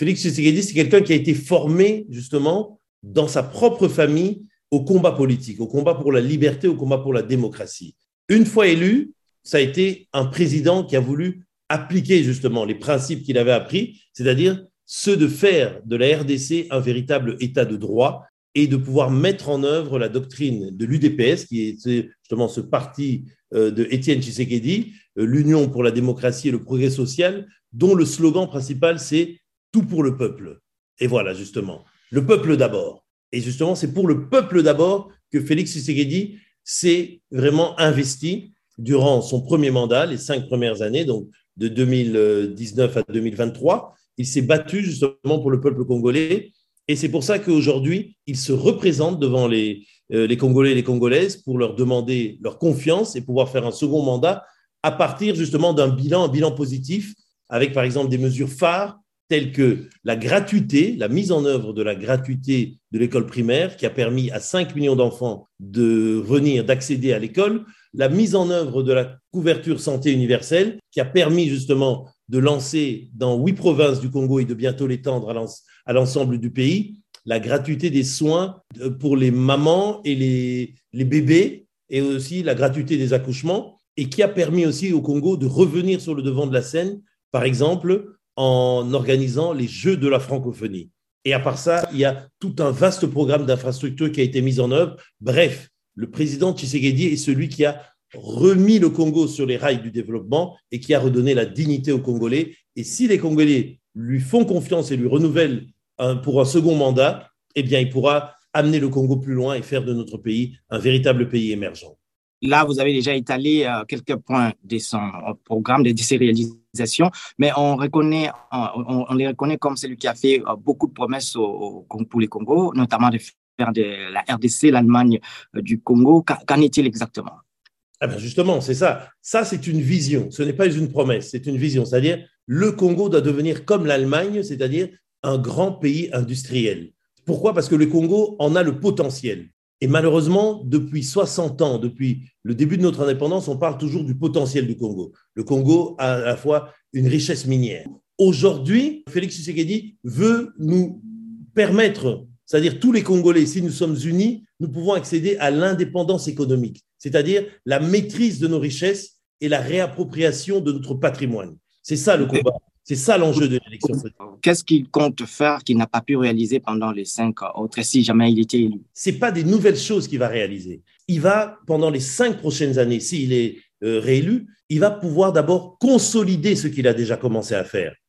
Félix Tshisekedi, c'est quelqu'un qui a été formé justement dans sa propre famille au combat politique, au combat pour la liberté, au combat pour la démocratie. Une fois élu, ça a été un président qui a voulu appliquer justement les principes qu'il avait appris, c'est-à-dire ceux de faire de la RDC un véritable état de droit et de pouvoir mettre en œuvre la doctrine de l'UDPS, qui est justement ce parti euh, de Étienne Tshisekedi, euh, l'Union pour la démocratie et le progrès social, dont le slogan principal c'est tout pour le peuple. Et voilà justement, le peuple d'abord. Et justement, c'est pour le peuple d'abord que Félix Tshisekedi s'est vraiment investi durant son premier mandat, les cinq premières années, donc de 2019 à 2023. Il s'est battu justement pour le peuple congolais. Et c'est pour ça qu'aujourd'hui, il se représente devant les, euh, les Congolais et les Congolaises pour leur demander leur confiance et pouvoir faire un second mandat à partir justement d'un bilan, un bilan positif, avec par exemple des mesures phares telles que la gratuité, la mise en œuvre de la gratuité de l'école primaire, qui a permis à 5 millions d'enfants de venir, d'accéder à l'école, la mise en œuvre de la couverture santé universelle, qui a permis justement de lancer dans huit provinces du Congo et de bientôt l'étendre à l'ensemble du pays, la gratuité des soins pour les mamans et les, les bébés, et aussi la gratuité des accouchements, et qui a permis aussi au Congo de revenir sur le devant de la scène, par exemple, en organisant les Jeux de la francophonie. Et à part ça, il y a tout un vaste programme d'infrastructures qui a été mis en œuvre. Bref, le président Tshisekedi est celui qui a remis le Congo sur les rails du développement et qui a redonné la dignité aux Congolais. Et si les Congolais lui font confiance et lui renouvellent pour un second mandat, eh bien, il pourra amener le Congo plus loin et faire de notre pays un véritable pays émergent. Là, vous avez déjà étalé euh, quelques points de son euh, programme, de ses mais on, les reconnaît comme celui qui a fait euh, beaucoup de promesses pour les Congo, notamment de faire de la RDC l'Allemagne du Congo. Qu'en est-il exactement? Ah ben Justement, c'est ça. Ça, c'est une vision. Ce n'est pas une promesse, c'est une vision. C'est-à-dire, le Congo doit devenir comme l'Allemagne, c'est-à-dire un grand pays industriel. Pourquoi? Parce que le Congo en a le potentiel. Et malheureusement, depuis 60 ans, depuis le début de notre indépendance, on parle toujours du potentiel du Congo. Le Congo a à la fois une richesse minière. Aujourd'hui, Félix Tshisekedi veut nous permettre, c'est-à-dire tous les Congolais, si nous sommes unis, nous pouvons accéder à l'indépendance économique, c'est-à-dire la maîtrise de nos richesses et la réappropriation de notre patrimoine. C'est ça le combat. C'est ça l'enjeu de l'élection. Qu'est-ce qu'il compte faire qu'il n'a pas pu réaliser pendant les cinq autres, si jamais il était élu? Ce pas des nouvelles choses qu'il va réaliser. Il va, pendant les cinq prochaines années, s'il est euh, réélu, il va pouvoir d'abord consolider ce qu'il a déjà commencé à faire.